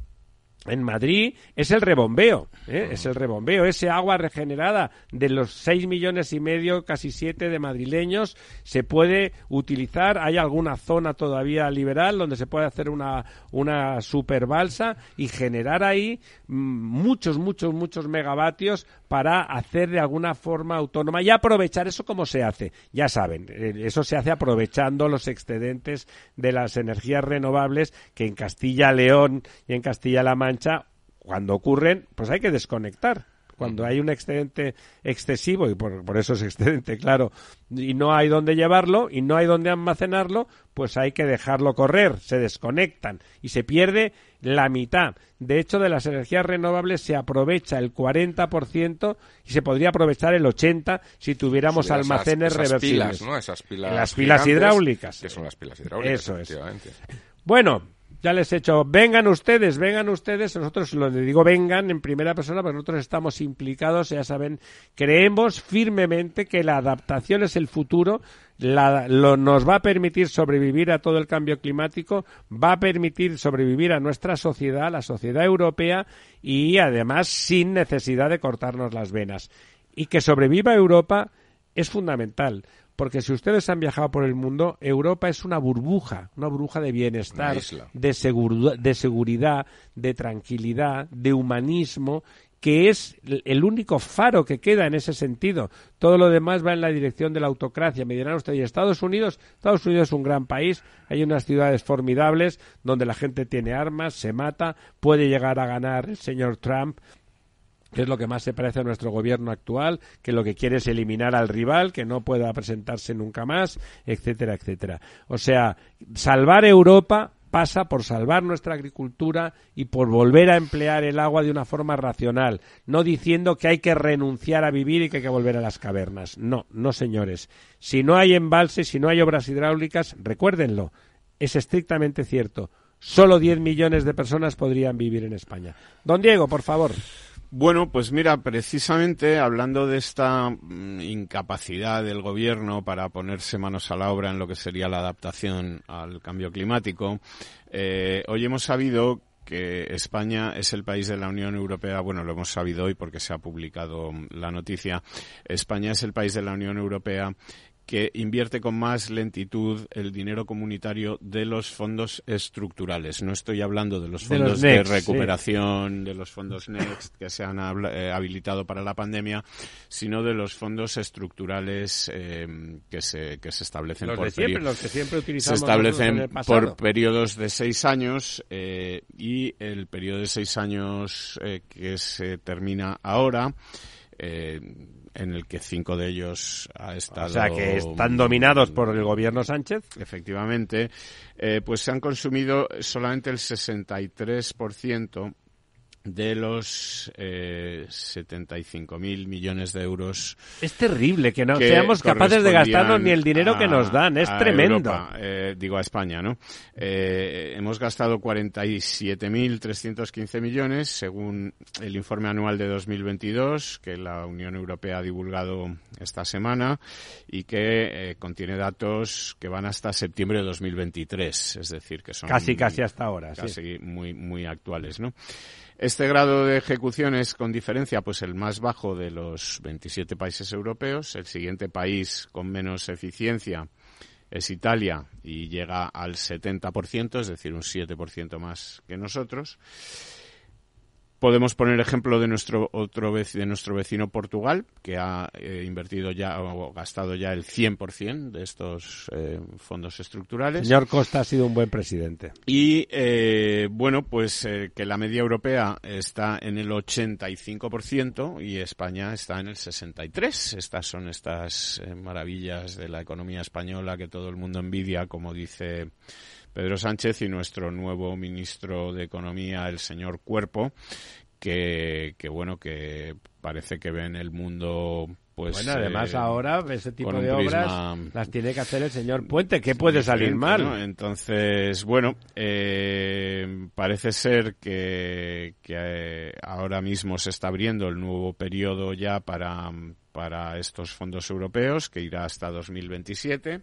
en Madrid es el rebombeo, ¿eh? es el rebombeo, ese agua regenerada de los seis millones y medio, casi siete de madrileños, se puede utilizar. Hay alguna zona todavía liberal donde se puede hacer una, una super balsa y generar ahí mm, muchos, muchos, muchos megavatios para hacer de alguna forma autónoma y aprovechar eso como se hace. Ya saben, eh, eso se hace aprovechando los excedentes de las energías renovables que en Castilla-León y en Castilla-La Mancha cuando ocurren, pues hay que desconectar. Cuando hay un excedente excesivo, y por, por, eso es excedente, claro, y no hay dónde llevarlo y no hay dónde almacenarlo, pues hay que dejarlo correr, se desconectan y se pierde la mitad. De hecho, de las energías renovables se aprovecha el 40% y se podría aprovechar el 80% si tuviéramos almacenes reversibles. las pilas hidráulicas. Que son las pilas hidráulicas. Eso es. Bueno, ya les he hecho, vengan ustedes, vengan ustedes, nosotros lo digo vengan en primera persona, porque nosotros estamos implicados, ya saben, creemos firmemente que la adaptación es el futuro, nos va a permitir sobrevivir a todo el cambio climático, va a permitir sobrevivir a nuestra sociedad, la sociedad europea, y además sin necesidad de cortarnos las venas. Y que sobreviva Europa es fundamental. Porque si ustedes han viajado por el mundo, Europa es una burbuja, una burbuja de bienestar, de, de seguridad, de tranquilidad, de humanismo, que es el único faro que queda en ese sentido. Todo lo demás va en la dirección de la autocracia. Me dirán ustedes, Estados Unidos? Estados Unidos es un gran país, hay unas ciudades formidables donde la gente tiene armas, se mata, puede llegar a ganar el señor Trump que es lo que más se parece a nuestro gobierno actual, que lo que quiere es eliminar al rival, que no pueda presentarse nunca más, etcétera, etcétera. O sea, salvar Europa pasa por salvar nuestra agricultura y por volver a emplear el agua de una forma racional, no diciendo que hay que renunciar a vivir y que hay que volver a las cavernas. No, no señores. Si no hay embalses, si no hay obras hidráulicas, recuérdenlo, es estrictamente cierto. Solo 10 millones de personas podrían vivir en España. Don Diego, por favor. Bueno, pues mira, precisamente hablando de esta mm, incapacidad del gobierno para ponerse manos a la obra en lo que sería la adaptación al cambio climático, eh, hoy hemos sabido que España es el país de la Unión Europea, bueno, lo hemos sabido hoy porque se ha publicado la noticia, España es el país de la Unión Europea que invierte con más lentitud el dinero comunitario de los fondos estructurales. No estoy hablando de los fondos de, recuperación, de los fondos Next que se han eh, habilitado para la pandemia, sino de los fondos estructurales eh, que, se, que se establecen por los que siempre utilizamos se establecen por periodos de seis años eh, y el periodo de seis años que se termina ahora en el que cinco de ellos ha estado. O sea, que están dominados por el gobierno Sánchez. Efectivamente, eh, pues se han consumido solamente el 63% de los eh, 75.000 millones de euros. Es terrible que no seamos capaces de gastarnos ni el dinero que nos dan, es tremendo. eh, digo a España, ¿no? Eh, hemos gastado 47.315 millones según el informe anual de 2022 que la Unión Europea ha divulgado esta semana y que eh, contiene datos que van hasta septiembre de 2023, es decir, que son casi casi hasta ahora, casi muy muy actuales, ¿no? Este grado de ejecución es con diferencia pues el más bajo de los 27 países europeos. El siguiente país con menos eficiencia es Italia y llega al 70%, es decir, un 7% más que nosotros. Podemos poner ejemplo de nuestro otro de nuestro vecino Portugal, que ha eh, invertido ya o gastado ya el 100% de estos eh, fondos estructurales. Señor Costa ha sido un buen presidente. Y eh, bueno, pues que la media europea está en el 85% y España está en el 63%. Estas son estas maravillas de la economía española que todo el mundo envidia, como dice Pedro Sánchez y nuestro nuevo ministro de Economía, el señor Cuerpo, que, bueno, que parece que ven el mundo pues bueno, además eh, ahora ese tipo de obras las tiene que hacer el señor Puente. ¿Qué puede salir mal? Entonces, bueno, eh, parece ser que, que eh, ahora mismo se está abriendo el nuevo periodo ya para, para estos fondos europeos, que irá hasta 2027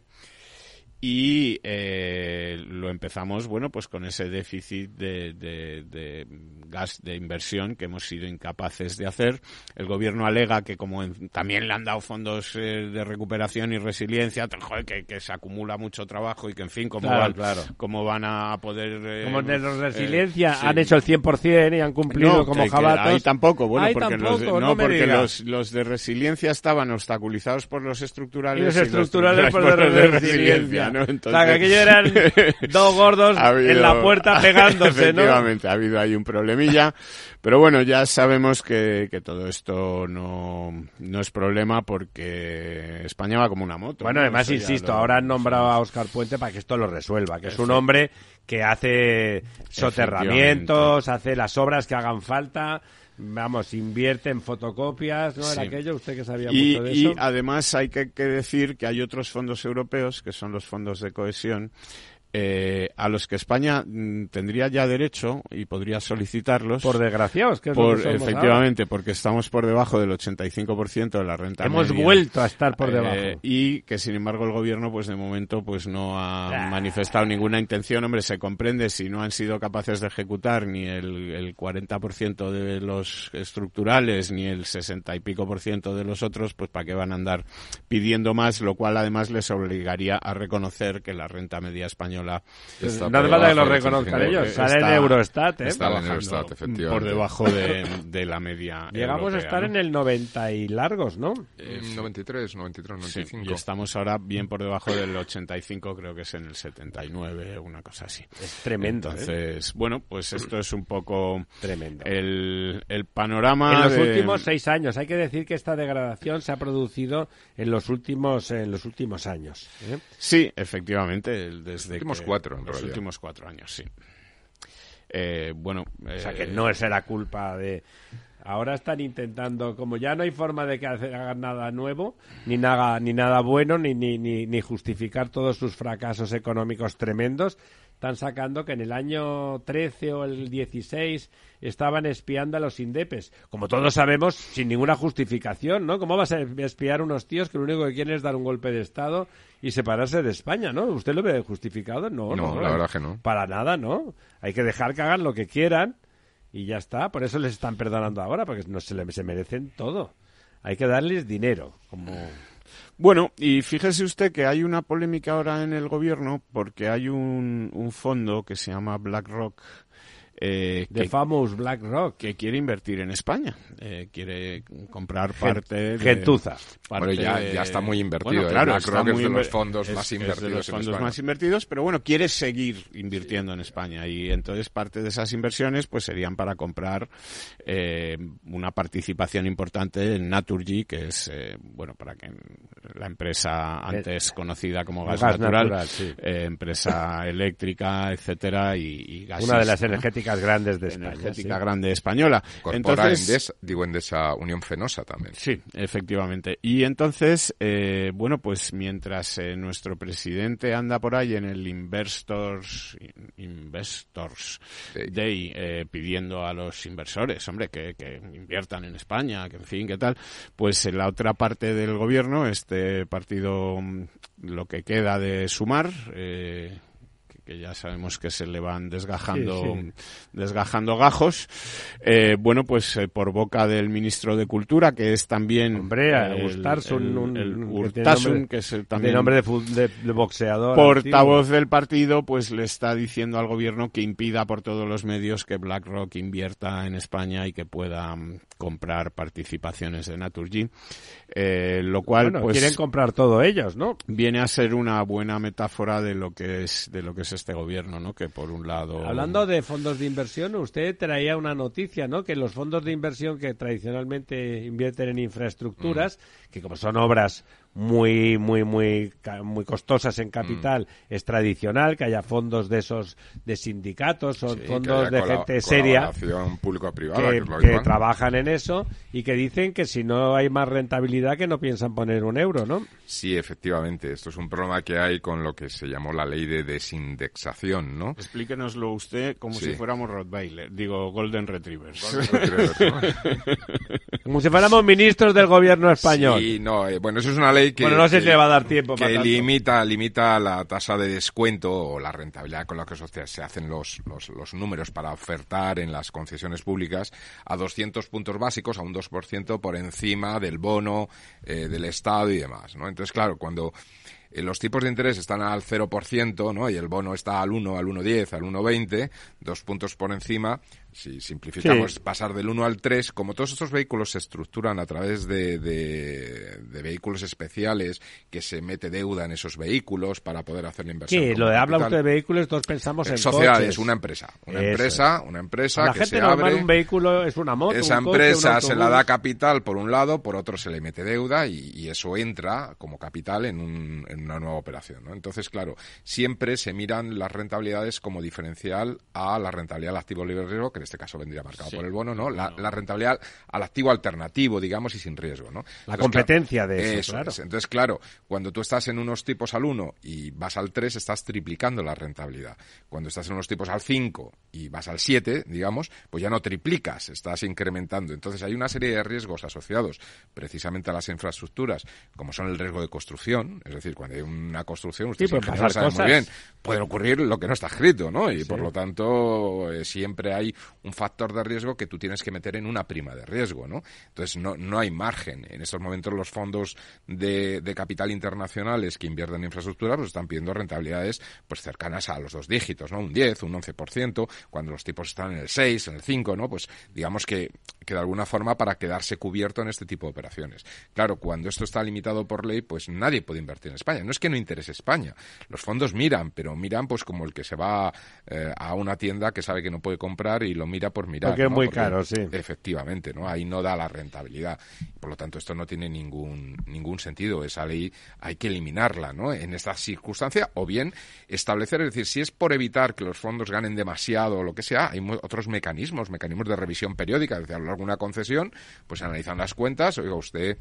y eh, lo empezamos bueno pues con ese déficit de, de, gas de inversión que hemos sido incapaces de hacer. El gobierno alega que como también le han dado fondos eh, de recuperación y resiliencia que, que, se acumula mucho trabajo y que en fin como van cómo van a poder eh, como de los resiliencia han hecho el 100% y han cumplido como jabatos. ahí tampoco bueno porque, los, no, porque los, los, de resiliencia estaban obstaculizados por los estructurales y los estructurales por, los de resiliencia o sea, que aquello eran dos gordos en la puerta pegándose, efectivamente, ha habido ahí un problemilla. Pero bueno, ya sabemos que, que todo esto no, no es problema porque España va como una moto. Bueno, además, insisto, ahora han nombrado a Oscar Puente para que esto lo resuelva, que es un hombre que hace soterramientos, hace las obras que hagan falta vamos, invierte en fotocopias, ¿no? Era aquello, usted que sabía mucho de eso. Y además hay que, decir que hay otros fondos europeos, que son los fondos de cohesión, eh, a los que España mm, tendría ya derecho y podría solicitarlos. Por desgraciados, que es por, lo que somos efectivamente, porque estamos por debajo del 85% de la renta ahora. Hemos media. vuelto a estar por Eh, debajo. y que sin embargo el gobierno pues de momento pues no ha manifestado ninguna intención hombre se comprende si no han sido capaces de ejecutar ni el, el 40% de los estructurales ni el 60 y pico por ciento de los otros pues para qué van a andar pidiendo más lo cual además les obligaría a reconocer que la renta media española Está no hace por falta que debajo lo reconozcan 85. ellos. Sale en Eurostat, ¿eh? está en Eurostat, efectivamente. por debajo de, de la media Llegamos europea, a estar ¿no? en el 90 y largos, ¿no? Eh, 93, 93, Sí, 95. y estamos ahora bien por debajo del 85, creo que es en el 79, una cosa así. Es tremendo, ¿eh? Entonces, bueno, pues esto es un poco Tremendo. el, el panorama. En los de- últimos seis años. Hay que decir que esta degradación se ha producido en los últimos, en los últimos años. ¿eh? Sí, efectivamente, desde últimos cuatro, en los realidad. últimos cuatro años, sí. Eh, bueno, O sea, eh, que no será culpa de... Ahora están intentando, como ya no hay forma de que hagan nada nuevo, ni nada, ni nada bueno, ni, ni, ni, ni justificar todos sus fracasos económicos tremendos, están sacando que en el año 13 o el 16 estaban espiando a los indepes. Como todos sabemos, sin ninguna justificación, ¿no? ¿Cómo vas a espiar unos tíos que lo único que quieren es dar un golpe de Estado y separarse de España, ¿no? ¿Usted lo ve justificado? No, No, no. la verdad que no. Para nada, ¿no? Hay que dejar que hagan lo que quieran y ya está. Por eso les están perdonando ahora, porque no se, le- se merecen todo. Hay que darles dinero, como... Bueno, y fíjese usted que hay una polémica ahora en el gobierno porque hay un, fondo que se llama BlackRock eh, The que, famous BlackRock. que quiere invertir en España. Eh, quiere comprar parte de... Gentuza. parte Bueno, ya- ya está muy invertido, Bueno, ¿eh? claro, BlackRock está es de los fondos es- más es de invertidos los en fondos España. más invertidos, pero bueno, quiere seguir invirtiendo en España y entonces parte de esas inversiones pues serían para comprar eh, una participación importante en Naturgy, que es, eh, bueno, para que la empresa antes conocida como Gas, Gas Natural, Natural, sí. eh, empresa eléctrica, etcétera, y, y Una de las ¿no? energéticas grandes de España. energética sí. grande española. Corpora Entonces, Endesa, digo Endesa Unión Fenosa también. Sí, efectivamente. Y entonces, eh, bueno, pues mientras eh, nuestro presidente anda por ahí en el Investors. Day, eh, pidiendo a los inversores, hombre, que, que inviertan en España, que en fin, que tal, pues en la otra parte del gobierno, este partido, mm, lo que queda de sumar, eh, que- ya sabemos que se le van desgajando, Sí, sí. desgajando gajos. Eh, bueno, pues eh, por boca del ministro de Cultura, que es también Hombre, el- Urtasun, el- un- el que nombre- es el De también nombre de, fu- de- de boxeador. portavoz del partido, pues le está diciendo al gobierno que impida por todos los medios que BlackRock invierta en España y que pueda mm, comprar participaciones de Naturgy, eh, lo cual Bueno, pues quieren comprar todo ellos, ¿no? viene a ser una buena metáfora de lo que es de lo que es este gobierno, ¿no? Que por un lado Hablando de fondos de inversión, usted traía una noticia, ¿no? Que los fondos de inversión que tradicionalmente invierten en infraestructuras, que como son obras muy, muy, muy, muy costosas en capital, es tradicional que haya fondos de esos de sindicatos o Sí, fondos de gente seria público-privada, que, que, que trabajan en eso y que dicen que si no hay más rentabilidad que no piensan poner un euro, ¿no? Sí, efectivamente. Esto es un problema que hay con lo que se llamó la ley de desindexación, ¿no? Explíquenoslo usted como Sí. si fuéramos Rottweiler, digo Golden Retrievers. Como si fuéramos ministros del gobierno español. Sí, no, eh, bueno, eso es una ley que... Bueno, no sé que- si le va a dar tiempo que limita, limita la tasa de descuento o la rentabilidad con la que se hacen los, los, los números para ofertar en las concesiones públicas a 200 puntos básicos, a un 2% por encima del bono eh, del Estado y demás, ¿no? Entonces, claro, cuando los tipos de interés están al 0%, ¿no? Y el bono está al 1, al 1,10, al 1,20, dos puntos por encima. Si simplificamos, Sí. pasar del 1 al 3, como todos estos vehículos se estructuran a través de, de, de vehículos especiales, que se mete deuda en esos vehículos para poder hacer la inversión. Sí, lo de habla usted de vehículos, todos pensamos en Sociedades, coches. una empresa. Una Eso empresa, una empresa la que gente se abre. un vehículo es una moto, Esa un coche, empresa un se la da capital por un lado, por otro se le mete deuda y, y eso entra como capital en un, en una nueva operación. ¿no? Entonces, claro, siempre se miran las rentabilidades como diferencial a la rentabilidad del activo libre riesgo, que en este caso vendría marcado por el bono, ¿no? La, rentabilidad al activo alternativo, digamos, y sin riesgo, ¿no? La competencia de eso, claro. Entonces, claro, cuando tú estás en unos tipos al 1 y vas al 3, estás triplicando la rentabilidad. Cuando estás en unos tipos al 5 y vas al 7, digamos, pues ya no triplicas, estás incrementando. Entonces, hay una serie de riesgos asociados precisamente a las infraestructuras, como son el riesgo de construcción, es decir, cuando hay una construcción, usted sí, sabe muy bien, puede ocurrir lo que no está escrito, ¿no? Y por lo tanto, eh, siempre hay un factor de riesgo que tú tienes que meter en una prima de riesgo, ¿no? Entonces, no, no hay margen. En estos momentos los fondos de, de capital internacionales que invierten en infraestructura pues están pidiendo rentabilidades pues cercanas a los dos dígitos, ¿no? Un 10, un 11%, cuando los tipos están en el 6, en el 5, ¿no? Pues digamos que, que de alguna forma para quedarse cubierto en este tipo de operaciones. Claro, cuando esto está limitado por ley, pues nadie puede invertir en España. No es que no interese España. Los fondos miran, pero miran pues como el que se va eh, a una tienda que sabe que no puede comprar y lo mira por mirar. Porque es muy caro, sí. Efectivamente, ¿no? Ahí no da la rentabilidad. Por lo tanto, esto no tiene ningún, ningún sentido. Esa ley hay que eliminarla, ¿no? En esta circunstancia, o bien establecer, es decir, si es por evitar que los fondos ganen demasiado o lo que sea, hay otros mecanismos, mecanismos de revisión periódica, es decir, alguna concesión, pues analizan las cuentas, oiga usted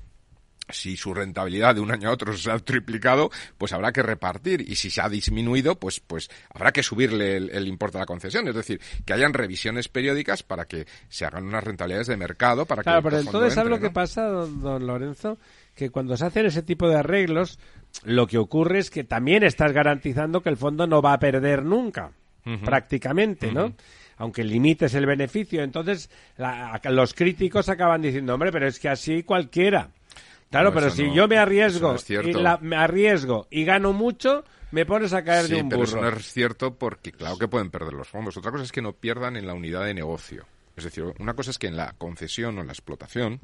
si su rentabilidad de un año a otro se ha triplicado, pues habrá que repartir. Y si se ha disminuido, pues, pues habrá que subirle el, importe de la concesión. Es decir, que hayan revisiones periódicas para que se hagan unas rentabilidades de mercado. Para claro, que pero entonces, ¿sabe lo que pasa, don, Lorenzo? Que cuando se hacen ese tipo de arreglos, lo que ocurre es que también estás garantizando que el fondo no va a perder nunca, prácticamente, ¿no? aunque limites el beneficio. Entonces, los críticos acaban diciendo, hombre, pero es que así cualquiera. Claro, pero si yo me arriesgo, y me arriesgo y gano mucho, me pones a caer de un pero Eso no es cierto porque claro que pueden perder los fondos. Otra cosa es que no pierdan en la unidad de negocio. Es decir, una cosa es que en la concesión o en la explotación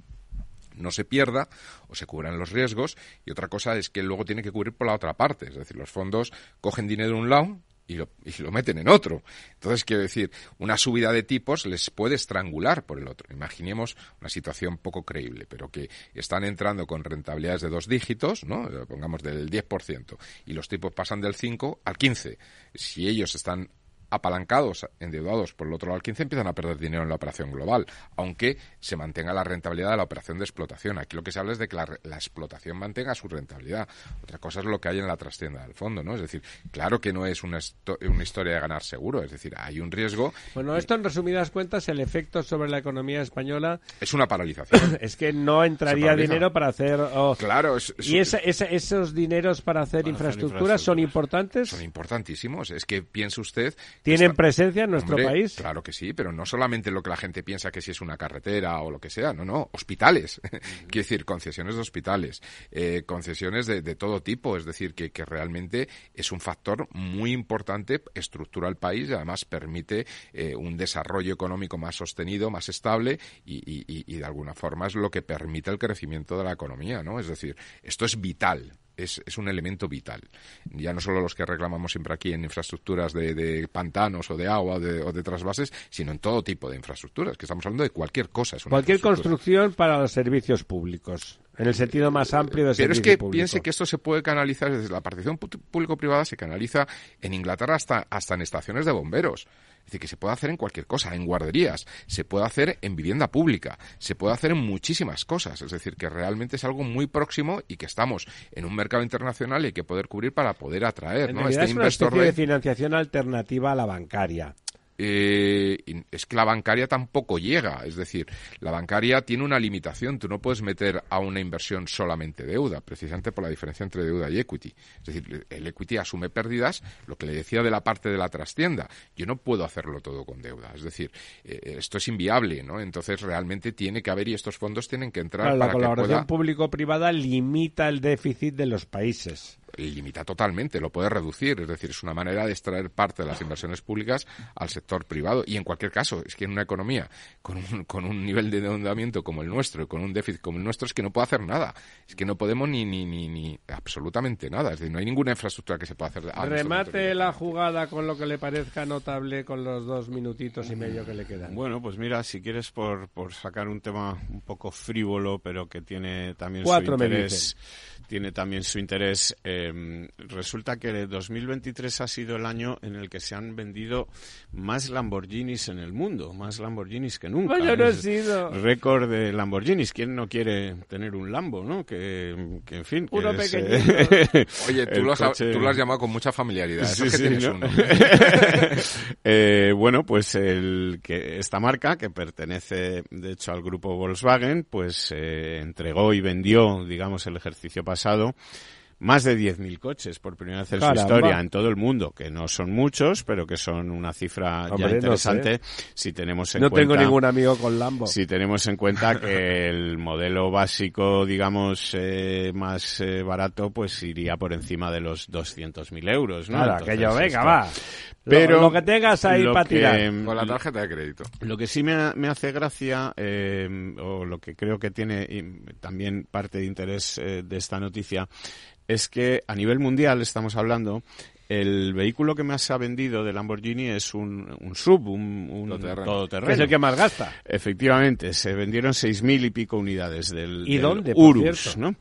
no se pierda o se cubran los riesgos y otra cosa es que luego tiene que cubrir por la otra parte. Es decir, los fondos cogen dinero de un lado y lo, y lo meten en otro. Entonces, quiero decir, una subida de tipos les puede estrangular por el otro. Imaginemos una situación poco creíble, pero que están entrando con rentabilidades de dos dígitos, ¿no? Pongamos del 10%, y los tipos pasan del 5 al 15. Si ellos están apalancados, endeudados por el otro lado al 15, empiezan a perder dinero en la operación global, aunque se mantenga la rentabilidad de la operación de explotación. Aquí lo que se habla es de que la, explotación mantenga su rentabilidad. Otra cosa es lo que hay en la trastienda del fondo, ¿no? Es decir, claro que no es una, una historia de ganar seguro, es decir, hay un riesgo. Bueno, esto en resumidas cuentas, el efecto sobre la economía española... Es una paralización. es que no entraría dinero para hacer... claro. ¿Y esos dineros para hacer infraestructuras son importantes? Son importantísimos. Es que piense usted ¿Tienen presencia en nuestro país? Claro que sí, pero no solamente lo que la gente piensa que si es una carretera o lo que sea, no, no, hospitales. Quiero decir, concesiones de hospitales, eh, concesiones de, todo tipo, es decir, que, realmente es un factor muy importante, estructura el país y además permite eh, un desarrollo económico más sostenido, más estable y, y de alguna forma es lo que permite el crecimiento de la economía, ¿no? Es decir, esto es vital es, es, un elemento vital. Ya no solo los que reclamamos siempre aquí en infraestructuras de, pantanos o de agua o de, trasvases, sino en todo tipo de infraestructuras, que estamos hablando de cualquier cosa. cualquier construcción para los servicios públicos. En el sentido más amplio de Pero es que piense que esto se puede canalizar desde la partición público-privada, se canaliza en Inglaterra hasta, hasta en estaciones de bomberos. Es decir, que se puede hacer en cualquier cosa, en guarderías, se puede hacer en vivienda pública, se puede hacer en muchísimas cosas. Es decir, que realmente es algo muy próximo y que estamos en un mercado internacional y hay que poder cubrir para poder atraer. ¿no? Este es una especie de financiación alternativa a la bancaria eh, es que la bancaria tampoco llega. Es decir, la bancaria tiene una limitación. Tú no puedes meter a una inversión solamente deuda, precisamente por la diferencia entre deuda y equity. Es decir, el equity asume pérdidas, lo que le decía de la parte de la trastienda. Yo no puedo hacerlo todo con deuda. Es decir, eh, esto es inviable, ¿no? Entonces, realmente tiene que haber y estos fondos tienen que entrar. la colaboración público-privada limita el déficit de los países limita totalmente, lo puede reducir. Es decir, es una manera de extraer parte de las inversiones públicas al sector privado. Y en cualquier caso, es que en una economía con un, con un nivel de endeudamiento como el nuestro y con un déficit como el nuestro, es que no puede hacer nada. Es que no podemos ni, ni, ni, ni absolutamente nada. Es decir, no hay ninguna infraestructura que se pueda hacer. Remate la jugada con lo que le parezca notable con los dos minutitos y medio que le quedan. Bueno, pues mira, si quieres por, por sacar un tema un poco frívolo, pero que tiene también su interés, tiene también su interés. Eh, eh, resulta que 2023 ha sido el año en el que se han vendido más Lamborghinis en el mundo, más Lamborghinis que nunca. Yo no he sido. Récord de Lamborghinis. ¿Quién no quiere tener un Lambo, no? Que, que en fin. que Uno es, pequeñito. eh, Oye, tú lo, has, coche- tú lo has llamado con mucha familiaridad. Sí, es que sí, uno. Eh, bueno, pues el que esta marca que pertenece de hecho al grupo Volkswagen, pues eh, entregó y vendió, digamos, el ejercicio pasado más de 10.000 coches por primera vez en Caramba. su historia en todo el mundo, que no son muchos, pero que son una cifra Hombre, ya no interesante si tenemos en No cuenta tengo ningún amigo con Lambo. si tenemos en cuenta que el modelo básico, digamos, eh, más eh, barato, pues iría por encima de los 200.000 euros, ¿no? Claro, Entonces, que yo, venga, va. Pero lo, lo que tengas ahí para que- tirar. Con la tarjeta de crédito. Lo que sí me, me hace gracia, eh, o lo que creo que tiene y también parte de interés eh, de esta noticia, es que a nivel mundial estamos hablando, el vehículo que más se ha vendido de Lamborghini es un, un sub, un, un Todoterreno. es el que más gasta. Efectivamente, se vendieron seis mil y pico unidades del, ¿Y del dónde, Urus? ¿no?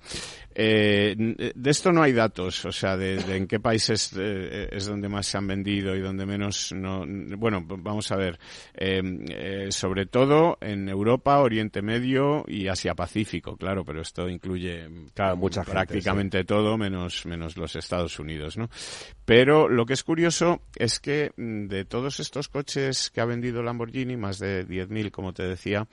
Eh, n- de esto no hay datos, o sea, de, de en qué países eh, es donde más se han vendido y donde menos no. Bueno, vamos a ver. Eh, eh, sobre todo en Europa, Oriente Medio y Asia Pacífico, claro, pero esto incluye Claro, mucha gente, prácticamente todo menos menos los Estados Unidos, ¿no? Pero lo que es curioso es que mm, de todos estos coches que ha vendido Lamborghini, más de 10.000, como te decía,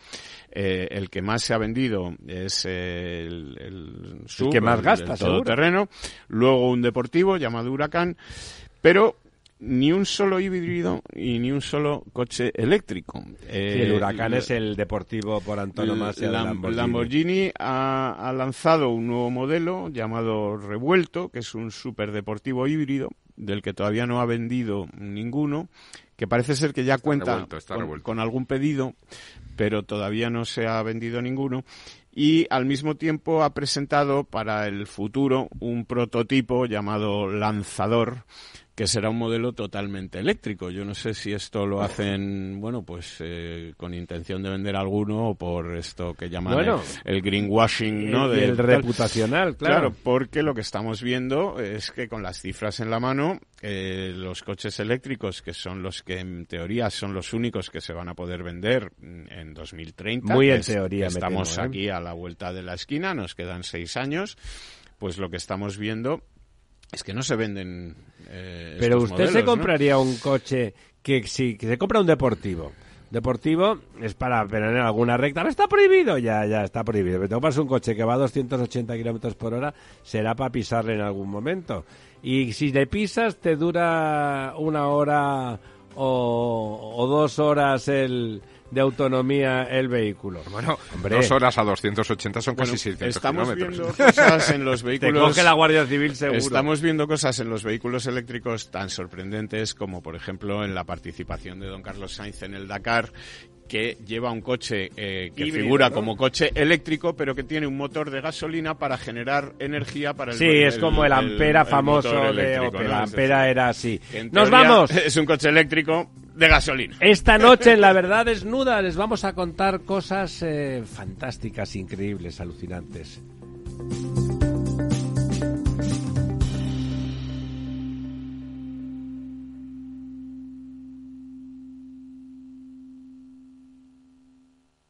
eh, el que más se ha vendido es eh, el, el que más el- gasta, el seguro. todoterreno, luego un deportivo llamado Huracán, pero ni un solo híbrido y ni un solo coche eléctrico. Sí, Eh, el Huracán la- es el deportivo por antonomasia Lam- Lamborghini. Lamborghini ha, ha lanzado un nuevo modelo llamado Revuelto, que es un superdeportivo híbrido, del que todavía no ha vendido ninguno, que parece ser que ya cuenta revuelto, con algún pedido, pero todavía no se ha vendido ninguno. Y al mismo tiempo ha presentado para el futuro un prototipo llamado Lanzador, que será un modelo totalmente eléctrico. Yo no sé si esto lo hacen, bueno, pues eh, con intención de vender alguno o por esto que llaman Bueno. el, el greenwashing, ¿no? De- el reputacional, claro. porque lo que estamos viendo es que con las cifras en la mano, eh, los coches eléctricos, que son los que en teoría son los únicos que se van a poder vender en 2030, Muy en es- teoría, me estamos temo, ¿eh? aquí a la vuelta de la esquina, nos quedan seis años, pues lo que estamos viendo es que no se venden. eh, Pero estos usted se compraría un coche que si que se compra un deportivo. Deportivo es para tener alguna recta. Está prohibido, ya, ya está prohibido. Pero te compras un coche que va a 280 kilómetros por hora, será para pisarle en algún momento. Y si le pisas, te dura una hora o, o dos horas el de autonomía el vehículo. Bueno, Hombre. dos horas a 280 son Bueno, casi 600 estamos kilómetros. viendo cosas en los Te vehículos. coge la Guardia Civil seguro. Estamos viendo cosas en los vehículos eléctricos tan sorprendentes como, por ejemplo, en la participación de don Carlos Sainz en el Dakar, que lleva un coche eh, que Híbrido, figura ¿no? como coche eléctrico, pero que tiene un motor de gasolina para generar energía para el Sí, es como el Ampera el famoso de Opel. ¿no? Ampera era así. ¡Nos vamos! Es un coche eléctrico de gasolina. Esta noche en La Verdad Desnuda les vamos a contar cosas eh, fantásticas, increíbles, alucinantes.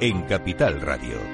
en Capital Radio.